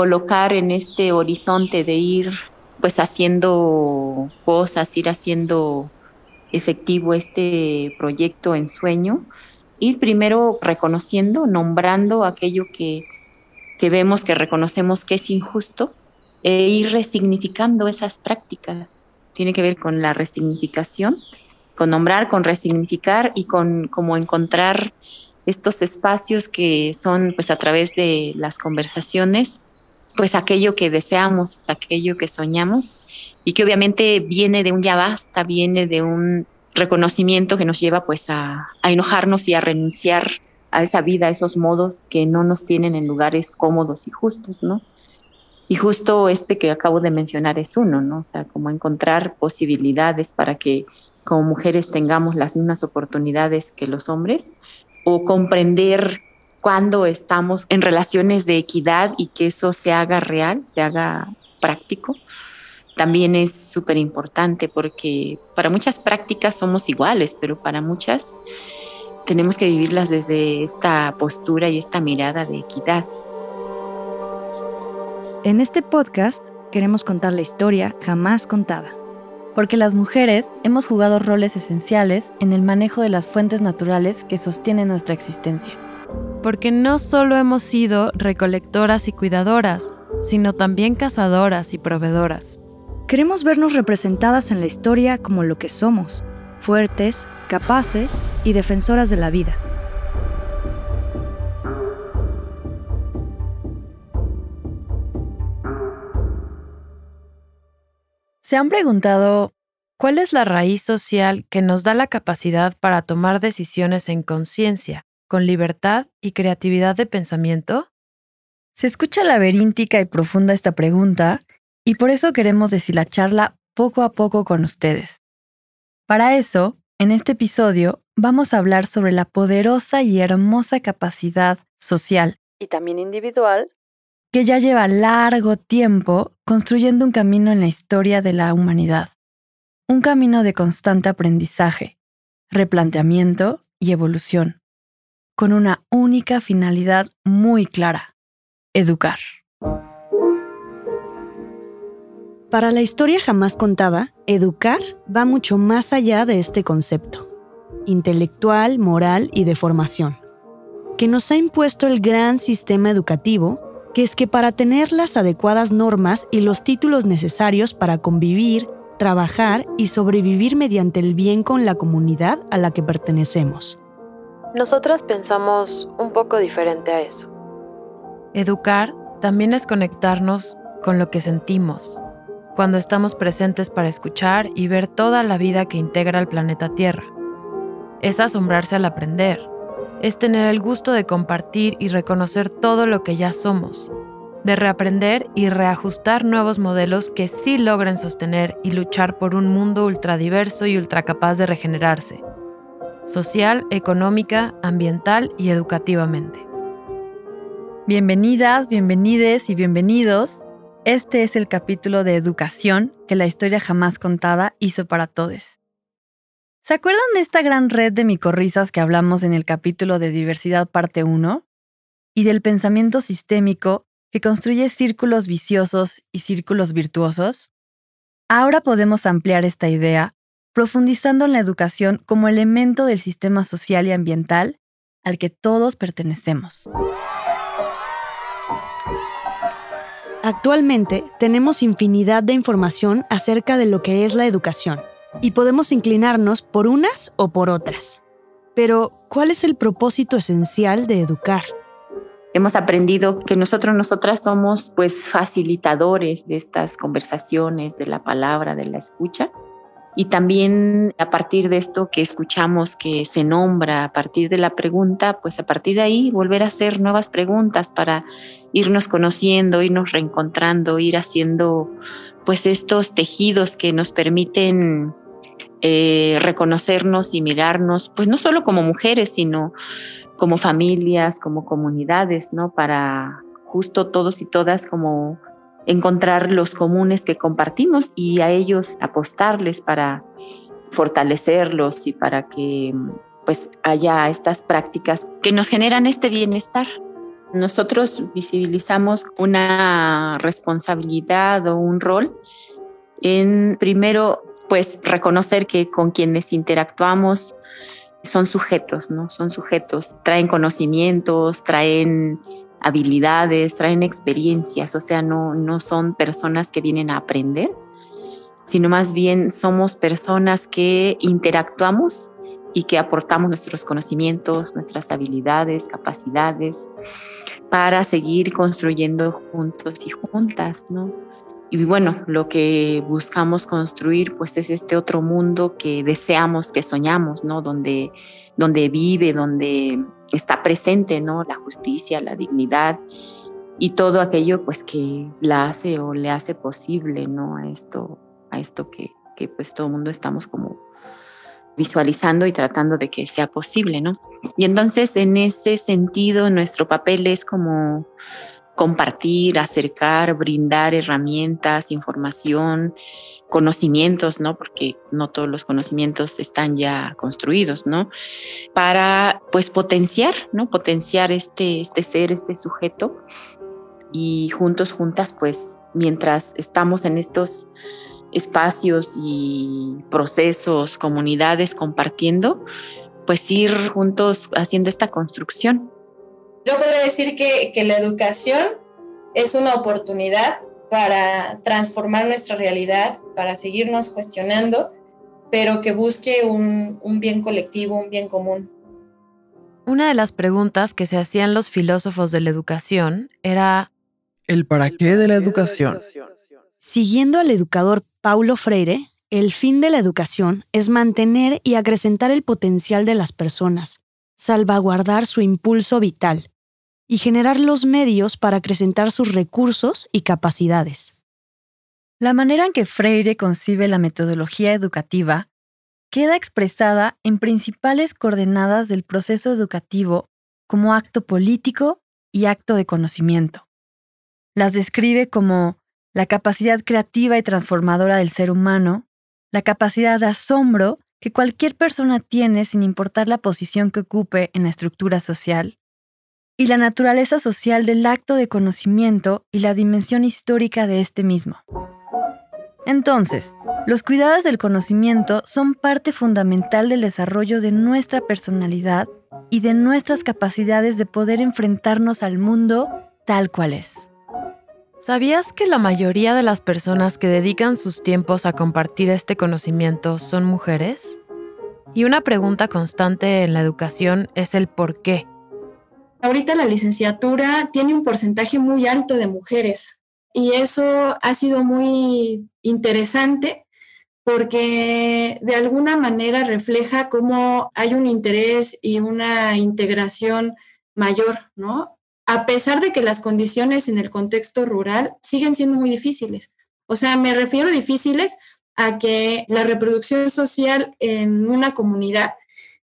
colocar en este horizonte de ir pues haciendo cosas, ir haciendo efectivo este proyecto en sueño, ir primero reconociendo, nombrando aquello que, que vemos, que reconocemos que es injusto, e ir resignificando esas prácticas. Tiene que ver con la resignificación, con nombrar, con resignificar y con como encontrar estos espacios que son pues a través de las conversaciones, pues aquello que deseamos, aquello que soñamos y que obviamente viene de un ya basta, viene de un reconocimiento que nos lleva pues a, enojarnos y a renunciar a esa vida, a esos modos que no nos tienen en lugares cómodos y justos, ¿no? Y justo este que acabo de mencionar es uno, ¿no? O sea, como encontrar posibilidades para que como mujeres tengamos las mismas oportunidades que los hombres o comprender cuando estamos en relaciones de equidad y que eso se haga real, se haga práctico, también es súper importante porque para muchas prácticas somos iguales, pero para muchas tenemos que vivirlas desde esta postura y esta mirada de equidad. En este podcast queremos contar la historia jamás contada porque las mujeres hemos jugado roles esenciales en el manejo de las fuentes naturales que sostienen nuestra existencia. Porque no solo hemos sido recolectoras y cuidadoras, sino también cazadoras y proveedoras. Queremos vernos representadas en la historia como lo que somos, fuertes, capaces y defensoras de la vida. ¿Se han preguntado cuál es la raíz social que nos da la capacidad para tomar decisiones en conciencia, con libertad y creatividad de pensamiento? Se escucha laberíntica y profunda esta pregunta y por eso queremos deshilacharla poco a poco con ustedes. Para eso, en este episodio vamos a hablar sobre la poderosa y hermosa capacidad social y también individual que ya lleva largo tiempo construyendo un camino en la historia de la humanidad. Un camino de constante aprendizaje, replanteamiento y evolución, con una única finalidad muy clara, educar. Para la historia jamás contada, educar va mucho más allá de este concepto, intelectual, moral y de formación, que nos ha impuesto el gran sistema educativo que es que para tener las adecuadas normas y los títulos necesarios para convivir, trabajar y sobrevivir mediante el bien con la comunidad a la que pertenecemos. Nosotras pensamos un poco diferente a eso. Educar también es conectarnos con lo que sentimos, cuando estamos presentes para escuchar y ver toda la vida que integra el planeta Tierra. Es asombrarse al aprender, es tener el gusto de compartir y reconocer todo lo que ya somos, de reaprender y reajustar nuevos modelos que sí logren sostener y luchar por un mundo ultradiverso y ultracapaz de regenerarse, social, económica, ambiental y educativamente. Bienvenidas, bienvenides y bienvenidos. Este es el capítulo de educación que la historia jamás contada hizo para todos. ¿Se acuerdan de esta gran red de micorrizas que hablamos en el capítulo de diversidad parte 1? Y del pensamiento sistémico que construye círculos viciosos y círculos virtuosos? Ahora podemos ampliar esta idea profundizando en la educación como elemento del sistema social y ambiental al que todos pertenecemos. Actualmente tenemos infinidad de información acerca de lo que es la educación y podemos inclinarnos por unas o por otras. Pero, ¿cuál es el propósito esencial de educar? Hemos aprendido que nosotros, nosotras somos pues facilitadores de estas conversaciones, de la palabra, de la escucha. Y también a partir de esto que escuchamos, que se nombra, a partir de la pregunta, pues a partir de ahí volver a hacer nuevas preguntas para irnos conociendo, irnos reencontrando, ir haciendo pues estos tejidos que nos permiten eh, reconocernos y mirarnos, pues no solo como mujeres, sino como familias, como comunidades, ¿no? Para justo todos y todas como encontrar los comunes que compartimos y a ellos apostarles para fortalecerlos y para que pues haya estas prácticas que nos generan este bienestar Nosotros visibilizamos una responsabilidad o un rol en primero pues reconocer que con quienes interactuamos son sujetos, ¿no? Son sujetos, traen conocimientos, traen habilidades, traen experiencias, o sea, no, no son personas que vienen a aprender, sino más bien somos personas que interactuamos y que aportamos nuestros conocimientos, nuestras habilidades, capacidades para seguir construyendo juntos y juntas, ¿no? Y bueno, lo que buscamos construir pues es este otro mundo que deseamos, que soñamos, ¿no? Donde, donde vive, donde está presente, ¿no? La justicia, la dignidad y todo aquello pues que la hace o le hace posible, ¿no? A esto, a esto que, que pues todo el mundo estamos como visualizando y tratando de que sea posible, ¿no? Y entonces en ese sentido nuestro papel es como compartir, acercar, brindar herramientas, información, conocimientos, ¿no? Porque no todos los conocimientos están ya construidos, ¿no? Para, pues, potenciar, ¿no? Potenciar este, este ser, este sujeto. Y juntos, juntas, pues, mientras estamos en estos espacios y procesos, comunidades compartiendo, pues ir juntos haciendo esta construcción. Yo podría decir que, que la educación es una oportunidad para transformar nuestra realidad, para seguirnos cuestionando, pero que busque un, un, bien colectivo, un bien común. Una de las preguntas que se hacían los filósofos de la educación era ¿El para qué de la educación? Siguiendo al educador Paulo Freire, el fin de la educación es mantener y acrecentar el potencial de las personas, salvaguardar su impulso vital y generar los medios para acrecentar sus recursos y capacidades. La manera en que Freire concibe la metodología educativa queda expresada en principales coordenadas del proceso educativo como acto político y acto de conocimiento. Las describe como la capacidad creativa y transformadora del ser humano, la capacidad de asombro que cualquier persona tiene sin importar la posición que ocupe en la estructura social, y la naturaleza social del acto de conocimiento y la dimensión histórica de este mismo. Entonces, los cuidados del conocimiento son parte fundamental del desarrollo de nuestra personalidad y de nuestras capacidades de poder enfrentarnos al mundo tal cual es. ¿Sabías que la mayoría de las personas que dedican sus tiempos a compartir este conocimiento son mujeres? Y una pregunta constante en la educación es el por qué. Ahorita la licenciatura tiene un porcentaje muy alto de mujeres y eso ha sido muy interesante porque de alguna manera refleja cómo hay un interés y una integración mayor, ¿no? a pesar de que las condiciones en el contexto rural siguen siendo muy difíciles. O sea, me refiero difíciles a que la reproducción social en una comunidad,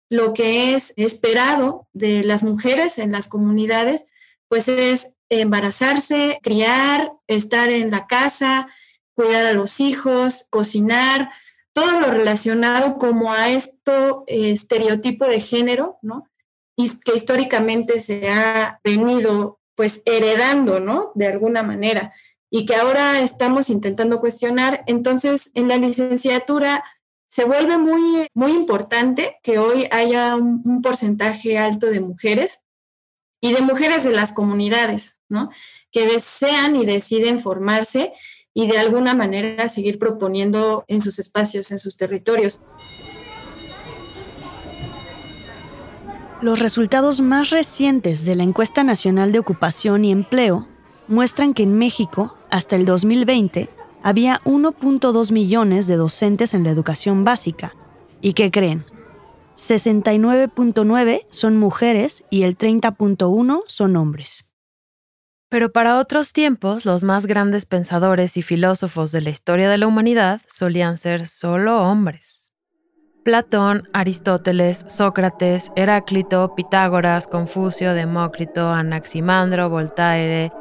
lo que es esperado de las mujeres en las comunidades, pues es embarazarse, criar, estar en la casa, cuidar a los hijos, cocinar, todo lo relacionado como a esto eh, estereotipo de género, ¿no? y que históricamente se ha venido pues heredando, ¿no? De alguna manera y que ahora estamos intentando cuestionar. Entonces, en la licenciatura se vuelve muy, muy importante que hoy haya un, un porcentaje alto de mujeres y de mujeres de las comunidades, ¿no? Que desean y deciden formarse y de alguna manera seguir proponiendo en sus espacios, en sus territorios. Los resultados más recientes de la Encuesta Nacional de Ocupación y Empleo muestran que en México, hasta el 2020, había 1.2 millones de docentes en la educación básica. ¿Y qué creen? 69.9 son mujeres y el 30.1 son hombres. Pero para otros tiempos, los más grandes pensadores y filósofos de la historia de la humanidad solían ser solo hombres. Platón, Aristóteles, Sócrates, Heráclito, Pitágoras, Confucio, Demócrito, Anaximandro, Voltaire,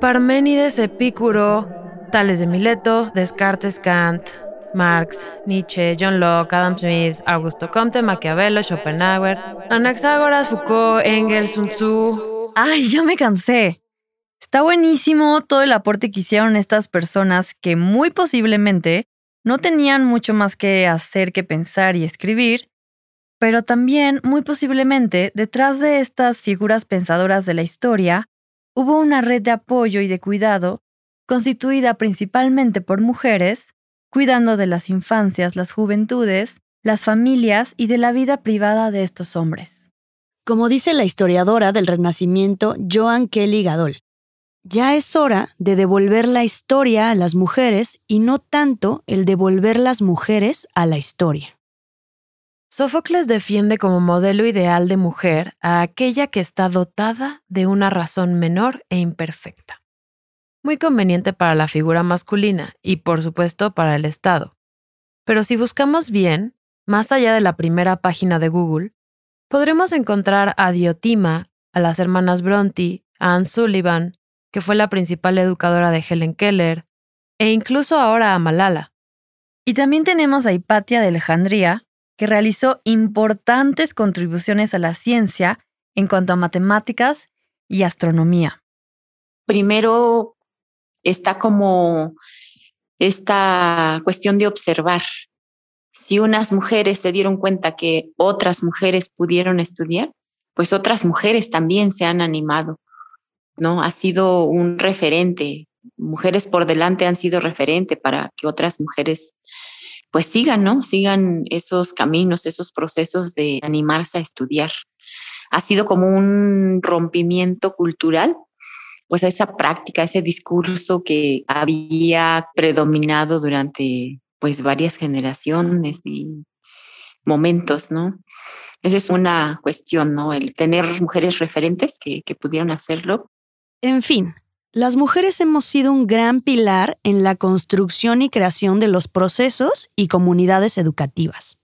Parménides, Epicuro, Tales de Mileto, Descartes, Kant, Marx, Nietzsche, John Locke, Adam Smith, Augusto Comte, Maquiavelo, Schopenhauer, Anaxágoras, Foucault, Engels, Sun Tzu, Ay, yo me cansé. Está buenísimo todo el aporte que hicieron estas personas que muy posiblemente no tenían mucho más que hacer que pensar y escribir, pero también muy posiblemente detrás de estas figuras pensadoras de la historia hubo una red de apoyo y de cuidado constituida principalmente por mujeres, cuidando de las infancias, las juventudes, las familias y de la vida privada de estos hombres. Como dice la historiadora del Renacimiento Joan Kelly Gadol, ya es hora de devolver la historia a las mujeres y no tanto el devolver las mujeres a la historia. Sófocles defiende como modelo ideal de mujer a aquella que está dotada de una razón menor e imperfecta. Muy conveniente para la figura masculina y por supuesto para el Estado. Pero si buscamos bien, más allá de la primera página de Google, podremos encontrar a Diotima, a las hermanas Bronte, a Anne Sullivan, que fue la principal educadora de Helen Keller, e incluso ahora a Malala. Y también tenemos a Hipatia de Alejandría, que realizó importantes contribuciones a la ciencia en cuanto a matemáticas y astronomía. Primero está como esta cuestión de observar. Si unas mujeres se dieron cuenta que otras mujeres pudieron estudiar, pues otras mujeres también se han animado, ¿no? Ha sido un referente. Mujeres por delante han sido referente para que otras mujeres pues sigan, ¿no? Sigan esos caminos, esos procesos de animarse a estudiar. Ha sido como un rompimiento cultural, pues esa práctica, ese discurso que había predominado durante pues varias generaciones y momentos, ¿no? Esa es una cuestión, ¿no? El tener mujeres referentes que, que pudieron hacerlo. En fin, las mujeres hemos sido un gran pilar en la construcción y creación de los procesos y comunidades educativas.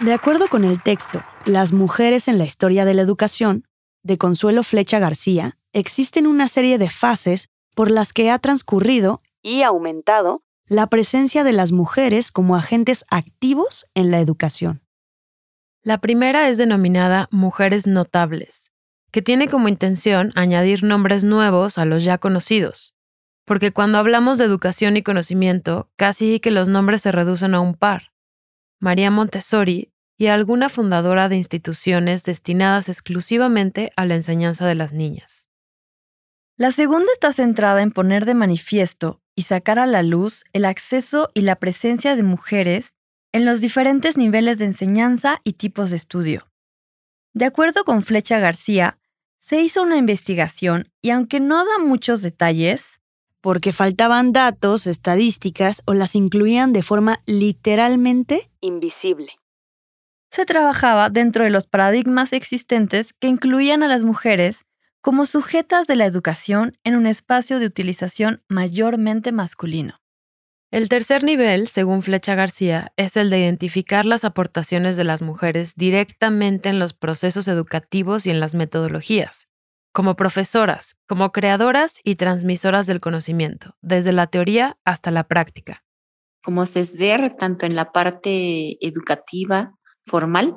De acuerdo con el texto Las mujeres en la historia de la educación, de Consuelo Flecha García, existen una serie de fases por las que ha transcurrido y aumentado la presencia de las mujeres como agentes activos en la educación. La primera es denominada Mujeres Notables que tiene como intención añadir nombres nuevos a los ya conocidos, porque cuando hablamos de educación y conocimiento, casi que los nombres se reducen a un par. María Montessori y alguna fundadora de instituciones destinadas exclusivamente a la enseñanza de las niñas. La segunda está centrada en poner de manifiesto y sacar a la luz el acceso y la presencia de mujeres en los diferentes niveles de enseñanza y tipos de estudio. De acuerdo con Flecha García, se hizo una investigación y aunque no da muchos detalles, porque faltaban datos, estadísticas o las incluían de forma literalmente invisible. Se trabajaba dentro de los paradigmas existentes que incluían a las mujeres como sujetas de la educación en un espacio de utilización mayormente masculino. El tercer nivel, según Flecha García, es el de identificar las aportaciones de las mujeres directamente en los procesos educativos y en las metodologías, como profesoras, como creadoras y transmisoras del conocimiento, desde la teoría hasta la práctica. Como CESDER, tanto en la parte educativa formal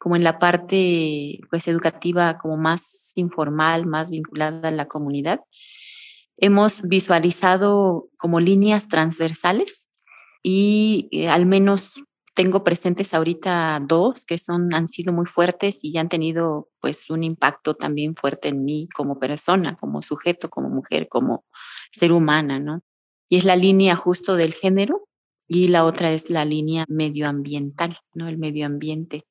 como en la parte pues, educativa como más informal, más vinculada a la comunidad, hemos visualizado como líneas transversales y eh, al menos tengo presentes ahorita dos que son, han sido muy fuertes y han tenido pues un impacto también fuerte en mí como persona, como sujeto, como mujer, como ser humana, ¿no? Y es la línea justo del género y la otra es la línea medioambiental, ¿no? El medio ambiente.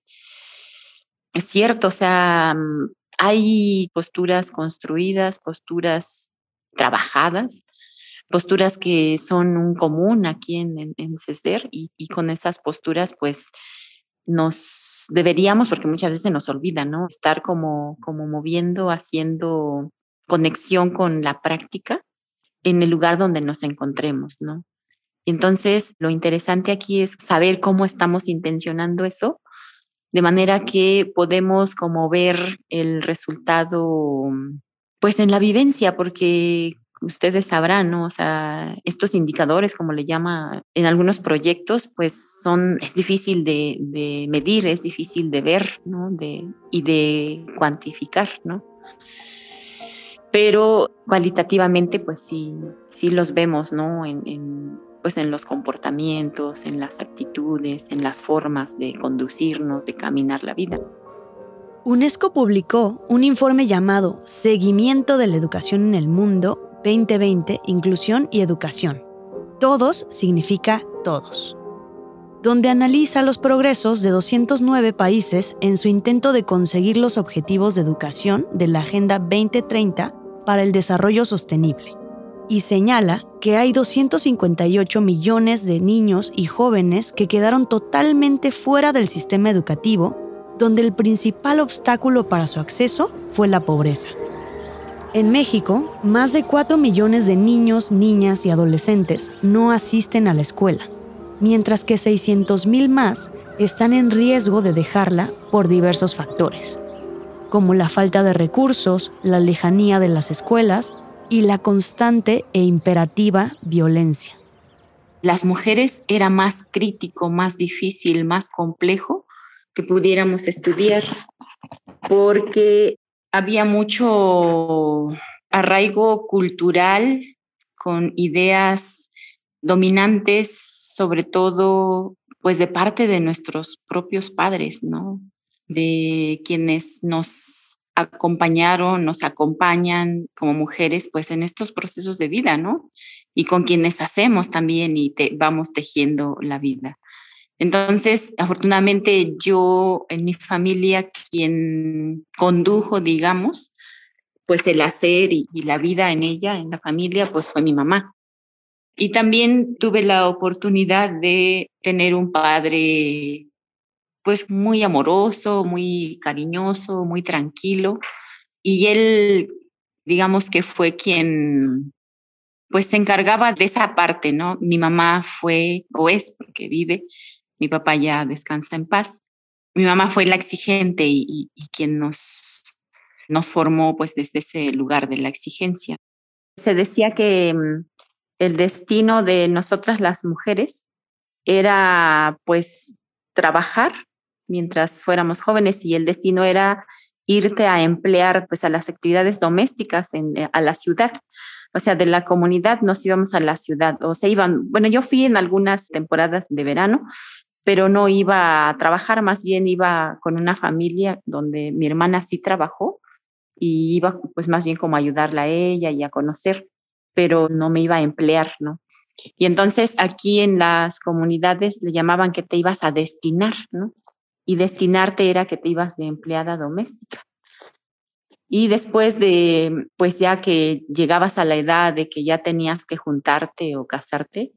Es cierto, o sea, mm, hay posturas construidas, posturas trabajadas, posturas que son un común aquí en, en, CESDER y, y, con esas posturas pues nos deberíamos, porque muchas veces nos olvida, ¿no? Estar como, como moviendo, haciendo conexión con la práctica en el lugar donde nos encontremos, ¿no? Entonces, lo interesante aquí es saber cómo estamos intencionando eso, de manera que podemos como ver el resultado pues en la vivencia, porque ustedes sabrán, ¿no? O sea, estos indicadores, como le llama en algunos proyectos, pues son, es difícil de, de medir, es difícil de ver, ¿no? De, y de cuantificar, ¿no? pero cualitativamente pues sí, sí los vemos, ¿no? En, pues en los comportamientos, en las actitudes, en las formas de conducirnos, de caminar la vida. UNESCO publicó un informe llamado Seguimiento de la Educación en el Mundo 2020, Inclusión y Educación. Todos significa todos donde analiza los progresos de 209 países en su intento de conseguir los objetivos de educación de la Agenda 2030 para el Desarrollo Sostenible, y señala que hay 258 millones de niños y jóvenes que quedaron totalmente fuera del sistema educativo, donde el principal obstáculo para su acceso fue la pobreza. En México, más de 4 millones de niños, niñas y adolescentes no asisten a la escuela mientras que 600.000 más están en riesgo de dejarla por diversos factores, como la falta de recursos, la lejanía de las escuelas y la constante e imperativa violencia. Las mujeres era más crítico, más difícil, más complejo que pudiéramos estudiar porque había mucho arraigo cultural con ideas dominantes, sobre todo, pues de parte de nuestros propios padres, ¿no? De quienes nos acompañaron, nos acompañan como mujeres, pues en estos procesos de vida, ¿no? Y con quienes hacemos también y vamos tejiendo la vida. Entonces, afortunadamente yo en mi familia, quien condujo, digamos, pues el hacer y, y la vida en ella, en la familia, pues fue mi mamá. Y también tuve la oportunidad de tener un padre pues muy amoroso, muy cariñoso, muy tranquilo. Y él, digamos que fue quien pues se encargaba de esa parte, ¿no? Mi mamá fue, o es, porque vive, mi papá ya descansa en paz. Mi mamá fue la exigente y, y quien nos, nos formó pues desde ese lugar de la exigencia. Se decía que mm, el destino de nosotras las mujeres era pues trabajar mientras fuéramos jóvenes y el destino era irte a emplear pues a las actividades domésticas en, eh, a la ciudad. O sea, de la comunidad nos íbamos a la ciudad o se iban, bueno, yo fui en algunas temporadas de verano, pero no iba a trabajar, más bien iba con una familia donde mi hermana sí trabajó y iba pues más bien como a ayudarla a ella y a conocer pero no me iba a emplear, ¿no? Y entonces aquí en las comunidades le llamaban que te ibas a destinar, ¿no? Y destinarte era que te ibas de empleada doméstica. Y después de, pues ya que llegabas a la edad de que ya tenías que juntarte o casarte,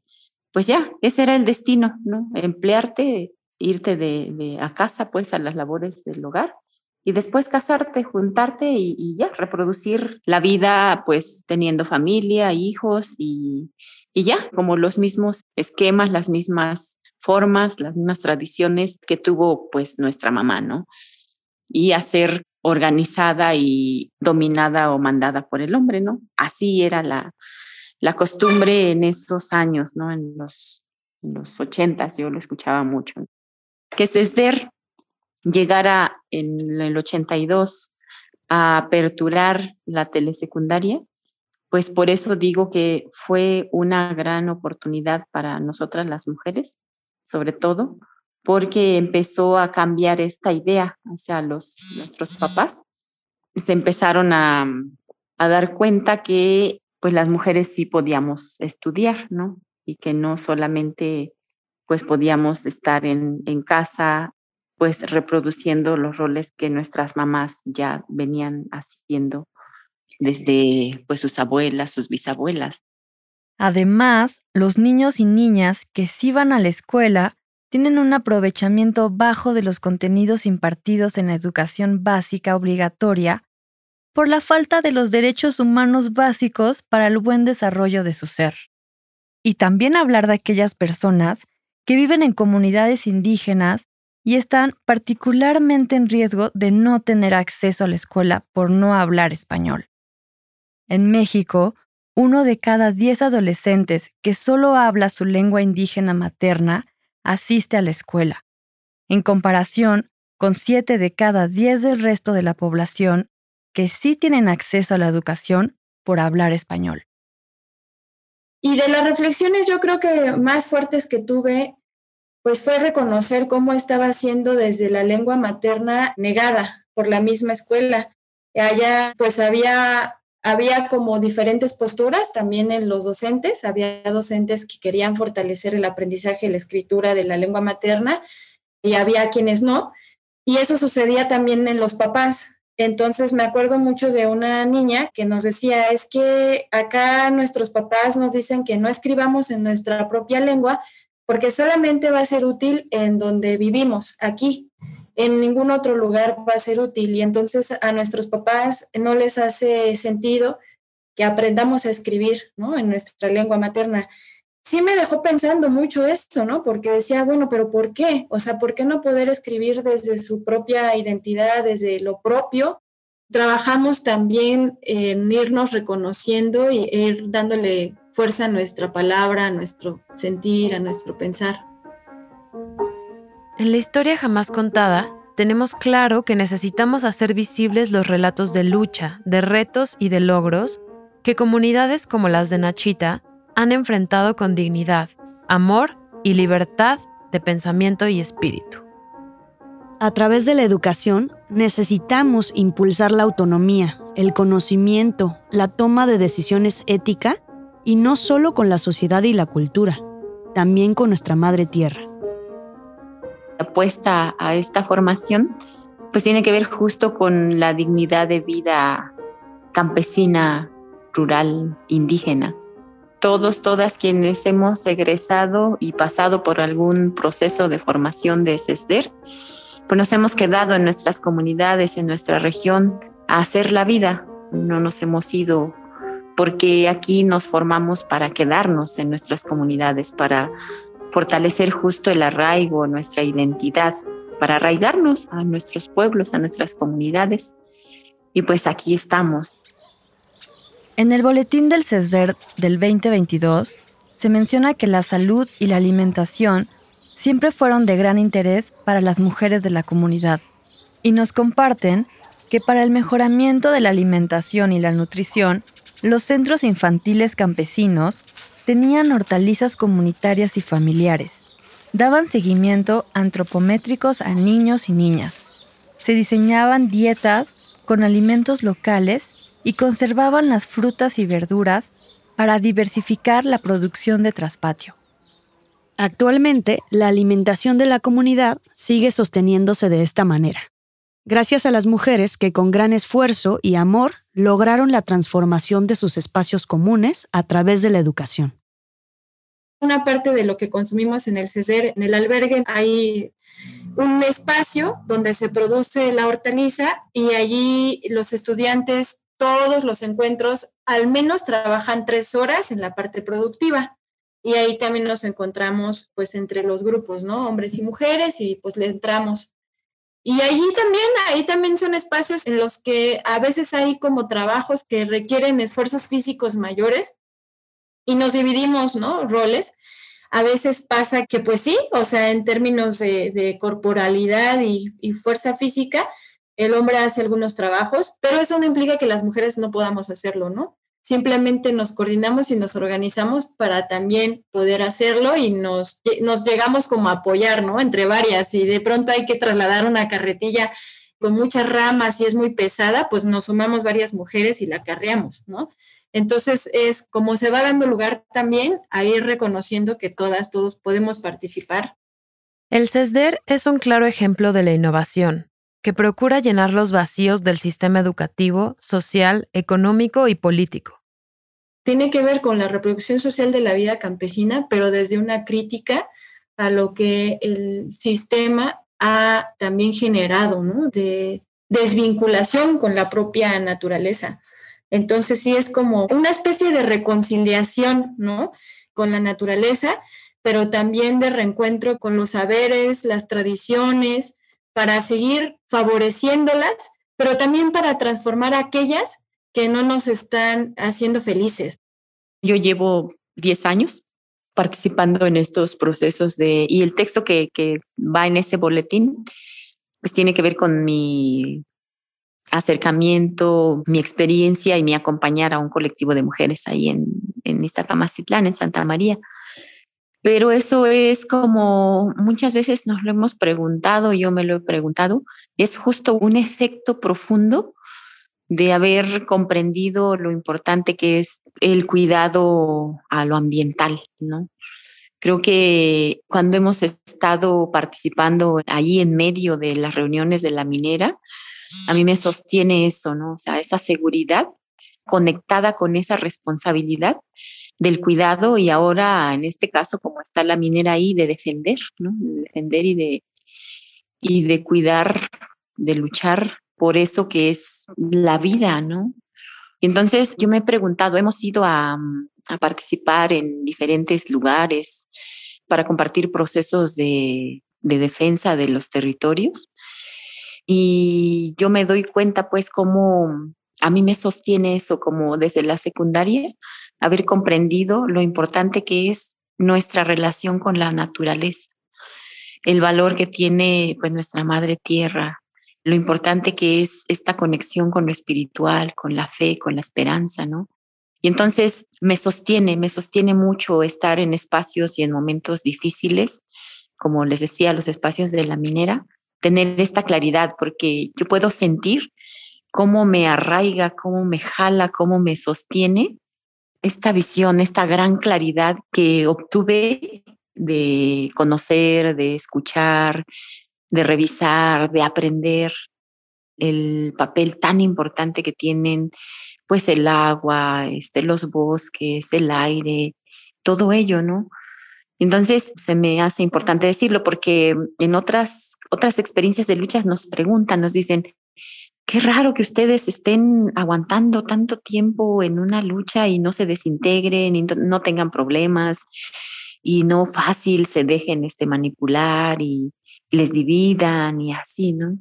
pues ya, ese era el destino, ¿no? Emplearte, irte de, a casa, pues a las labores del hogar y después casarte, juntarte y, ya, reproducir la vida, pues teniendo familia, hijos y, y ya, como los mismos esquemas, las mismas formas, las mismas tradiciones que tuvo pues nuestra mamá, ¿no? Y hacer organizada y dominada o mandada por el hombre, ¿no? Así era la, la costumbre en esos años, ¿no? En los, en los ochentas yo lo escuchaba mucho. Que es Esder llegara en el 82 a aperturar la telesecundaria, pues por eso digo que fue una gran oportunidad para nosotras las mujeres, sobre todo, porque empezó a cambiar esta idea hacia los, nuestros papás. Se empezaron a, a dar cuenta que pues las mujeres sí podíamos estudiar, ¿no? Y que no solamente pues podíamos estar en, en casa pues reproduciendo los roles que nuestras mamás ya venían haciendo desde pues sus abuelas, sus bisabuelas. Además, los niños y niñas que sí van a la escuela tienen un aprovechamiento bajo de los contenidos impartidos en la educación básica obligatoria por la falta de los derechos humanos básicos para el buen desarrollo de su ser. Y también hablar de aquellas personas que viven en comunidades indígenas y están particularmente en riesgo de no tener acceso a la escuela por no hablar español. En México, uno de cada diez adolescentes que solo habla su lengua indígena materna asiste a la escuela, en comparación con siete de cada diez del resto de la población que sí tienen acceso a la educación por hablar español. Y de las reflexiones yo creo que más fuertes que tuve, pues fue reconocer cómo estaba siendo desde la lengua materna negada por la misma escuela. Allá pues había, había como diferentes posturas también en los docentes, había docentes que querían fortalecer el aprendizaje la escritura de la lengua materna y había quienes no. Y eso sucedía también en los papás. Entonces me acuerdo mucho de una niña que nos decía, es que acá nuestros papás nos dicen que no escribamos en nuestra propia lengua porque solamente va a ser útil en donde vivimos, aquí. En ningún otro lugar va a ser útil y entonces a nuestros papás no les hace sentido que aprendamos a escribir ¿no? en nuestra lengua materna sí me dejó pensando mucho esto, ¿no? Porque decía, bueno, pero ¿por qué? O sea, ¿por qué no poder escribir desde su propia identidad, desde lo propio? Trabajamos también en irnos reconociendo y ir dándole fuerza a nuestra palabra, a nuestro sentir, a nuestro pensar. En la historia jamás contada, tenemos claro que necesitamos hacer visibles los relatos de lucha, de retos y de logros que comunidades como las de Nachita han enfrentado con dignidad, amor y libertad de pensamiento y espíritu. A través de la educación necesitamos impulsar la autonomía, el conocimiento, la toma de decisiones ética y no solo con la sociedad y la cultura, también con nuestra madre tierra. Apuesta a esta formación pues tiene que ver justo con la dignidad de vida campesina, rural, indígena todos, todas quienes hemos egresado y pasado por algún proceso de formación de CESDER, pues nos hemos quedado en nuestras comunidades, en nuestra región, a hacer la vida. No nos hemos ido porque aquí nos formamos para quedarnos en nuestras comunidades, para fortalecer justo el arraigo, nuestra identidad, para arraigarnos a nuestros pueblos, a nuestras comunidades. Y pues aquí estamos. En el boletín del CESDER del 2022 se menciona que la salud y la alimentación siempre fueron de gran interés para las mujeres de la comunidad y nos comparten que para el mejoramiento de la alimentación y la nutrición, los centros infantiles campesinos tenían hortalizas comunitarias y familiares. Daban seguimiento antropométricos a niños y niñas. Se diseñaban dietas con alimentos locales y conservaban las frutas y verduras para diversificar la producción de traspatio. Actualmente, la alimentación de la comunidad sigue sosteniéndose de esta manera, gracias a las mujeres que con gran esfuerzo y amor lograron la transformación de sus espacios comunes a través de la educación. Una parte de lo que consumimos en el CESER, en el albergue, hay un espacio donde se produce la hortaliza y allí los estudiantes todos los encuentros al menos trabajan tres horas en la parte productiva. Y ahí también nos encontramos pues entre los grupos, ¿no? Hombres y mujeres y pues le entramos. Y allí también, ahí también son espacios en los que a veces hay como trabajos que requieren esfuerzos físicos mayores y nos dividimos, ¿no? Roles. A veces pasa que pues sí, o sea, en términos de, corporalidad y, y fuerza física, el hombre hace algunos trabajos, pero eso no implica que las mujeres no podamos hacerlo, ¿no? Simplemente nos coordinamos y nos organizamos para también poder hacerlo y nos, nos llegamos como a apoyar, ¿no? Entre varias. Y de pronto hay que trasladar una carretilla con muchas ramas y es muy pesada, pues nos sumamos varias mujeres y la carreamos, ¿no? Entonces es como se va dando lugar también a ir reconociendo que todas, todos podemos participar. El CESDER es un claro ejemplo de la innovación, que procura llenar los vacíos del sistema educativo, social, económico y político. Tiene que ver con la reproducción social de la vida campesina, pero desde una crítica a lo que el sistema ha también generado, ¿no? De desvinculación con la propia naturaleza. Entonces sí es como una especie de reconciliación, ¿no? Con la naturaleza, pero también de reencuentro con los saberes, las tradiciones, para seguir favoreciéndolas, pero también para transformar aquellas que no nos están haciendo felices. Yo llevo 10 años participando en estos procesos de, y el texto que, que va en ese boletín, pues tiene que ver con mi acercamiento, mi experiencia y mi acompañar a un colectivo de mujeres ahí en, en en Santa María. Pero eso es como muchas veces nos lo hemos preguntado, yo me lo he preguntado, es justo un efecto profundo de haber comprendido lo importante que es el cuidado a lo ambiental, ¿no? Creo que cuando hemos estado participando ahí en medio de las reuniones de la minera, a mí me sostiene eso, ¿no? O sea, esa seguridad conectada con esa responsabilidad del cuidado y ahora, en este caso, como está la minera ahí, de defender, ¿no? De defender y de, y de cuidar, de luchar por eso que es la vida, ¿no? Entonces yo me he preguntado, hemos ido a, a participar en diferentes lugares para compartir procesos de, de defensa de los territorios y yo me doy cuenta pues cómo a mí me sostiene eso como desde la secundaria, haber comprendido lo importante que es nuestra relación con la naturaleza, el valor que tiene pues nuestra madre tierra, lo importante que es esta conexión con lo espiritual, con la fe, con la esperanza, ¿no? Y entonces me sostiene, me sostiene mucho estar en espacios y en momentos difíciles, como les decía, los espacios de la minera, tener esta claridad, porque yo puedo sentir cómo me arraiga, cómo me jala, cómo me sostiene esta visión, esta gran claridad que obtuve de conocer, de escuchar, de revisar, de aprender el papel tan importante que tienen pues el agua, este, los bosques, el aire, todo ello, ¿no? Entonces se me hace importante decirlo porque en otras, otras experiencias de luchas nos preguntan, nos dicen, qué raro que ustedes estén aguantando tanto tiempo en una lucha y no se desintegren y no tengan problemas y no fácil se dejen este, manipular y, les dividan y así, ¿no?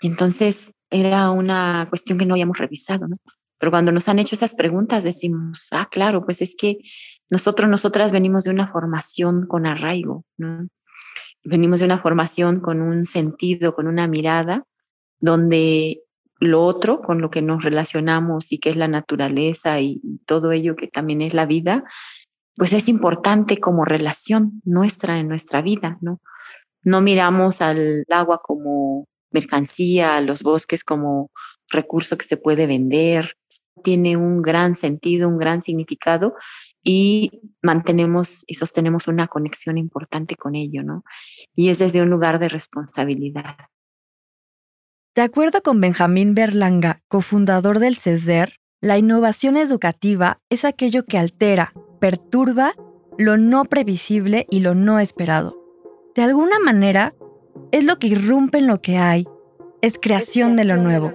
Y entonces era una cuestión que no habíamos revisado, ¿no? Pero cuando nos han hecho esas preguntas decimos, ah, claro, pues es que nosotros, nosotras venimos de una formación con arraigo, ¿no? Venimos de una formación con un sentido, con una mirada, donde lo otro con lo que nos relacionamos y que es la naturaleza y todo ello que también es la vida, pues es importante como relación nuestra en nuestra vida, ¿no? No miramos al agua como mercancía, a los bosques como recurso que se puede vender. Tiene un gran sentido, un gran significado y mantenemos y sostenemos una conexión importante con ello, ¿no? Y es desde un lugar de responsabilidad. De acuerdo con Benjamín Berlanga, cofundador del CESDER, la innovación educativa es aquello que altera, perturba lo no previsible y lo no esperado de alguna manera, es lo que irrumpe en lo que hay, es creación de lo nuevo.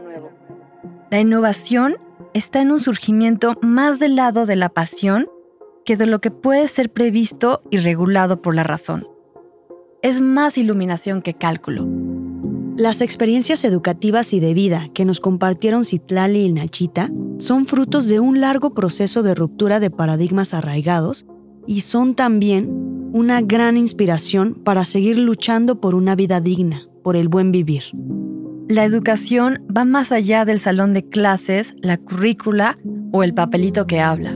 La innovación está en un surgimiento más del lado de la pasión que de lo que puede ser previsto y regulado por la razón. Es más iluminación que cálculo. Las experiencias educativas y de vida que nos compartieron Citlali y Nachita son frutos de un largo proceso de ruptura de paradigmas arraigados y son también una gran inspiración para seguir luchando por una vida digna, por el buen vivir. La educación va más allá del salón de clases, la currícula o el papelito que habla.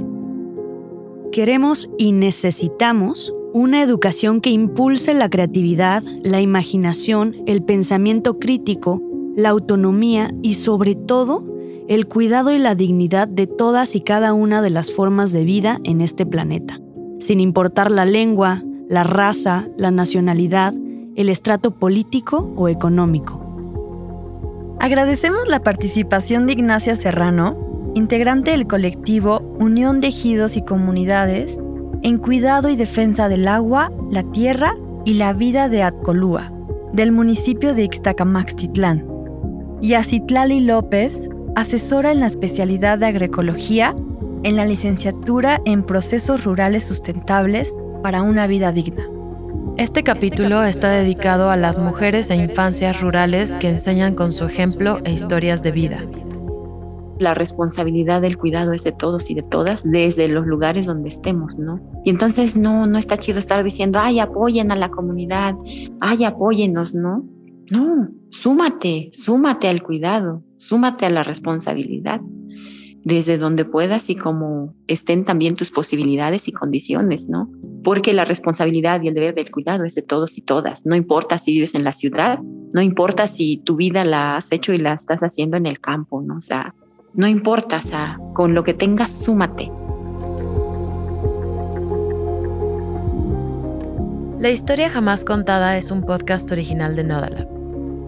Queremos y necesitamos una educación que impulse la creatividad, la imaginación, el pensamiento crítico, la autonomía y sobre todo el cuidado y la dignidad de todas y cada una de las formas de vida en este planeta, sin importar la lengua, la raza, la nacionalidad, el estrato político o económico. Agradecemos la participación de Ignacia Serrano, integrante del colectivo Unión de Ejidos y Comunidades en cuidado y defensa del agua, la tierra y la vida de Atcolúa, del municipio de Ixtacamaxtitlán, y a Citlali López, asesora en la especialidad de agroecología en la licenciatura en procesos rurales sustentables para una vida digna. Este capítulo está dedicado a las mujeres e infancias rurales que enseñan con su ejemplo e historias de vida. La responsabilidad del cuidado es de todos y de todas desde los lugares donde estemos, ¿no? Y entonces no, no está chido estar diciendo, ay, apoyen a la comunidad, ay, apóyenos, ¿no? No, súmate, súmate al cuidado. súmate a la responsabilidad desde donde puedas y como estén también tus posibilidades y condiciones, ¿no? Porque la responsabilidad y el deber del cuidado es de todos y todas. No importa si vives en la ciudad, no importa si tu vida la has hecho y la estás haciendo en el campo, ¿no? O sea, no importa, o con lo que tengas, súmate. La historia jamás contada es un podcast original de Nodalab.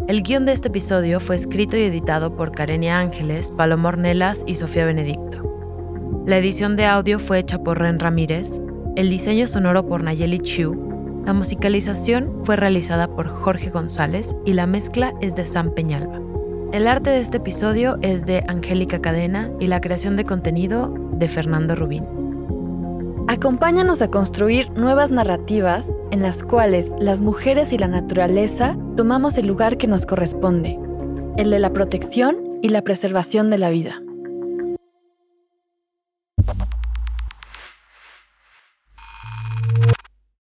El guion de este episodio fue escrito y editado por Karenia Ángeles, Paloma Ornelas y Sofía Benedicto. La edición de audio fue hecha por Ren Ramírez, el diseño sonoro por Nayeli Chu, la musicalización fue realizada por Jorge González y la mezcla es de Sam Peñalba. El arte de este episodio es de Angélica Cadena y la creación de contenido de Fernando Rubín. Acompáñanos a construir nuevas narrativas en las cuales las mujeres y la naturaleza tomamos el lugar que nos corresponde, el de la protección y la preservación de la vida.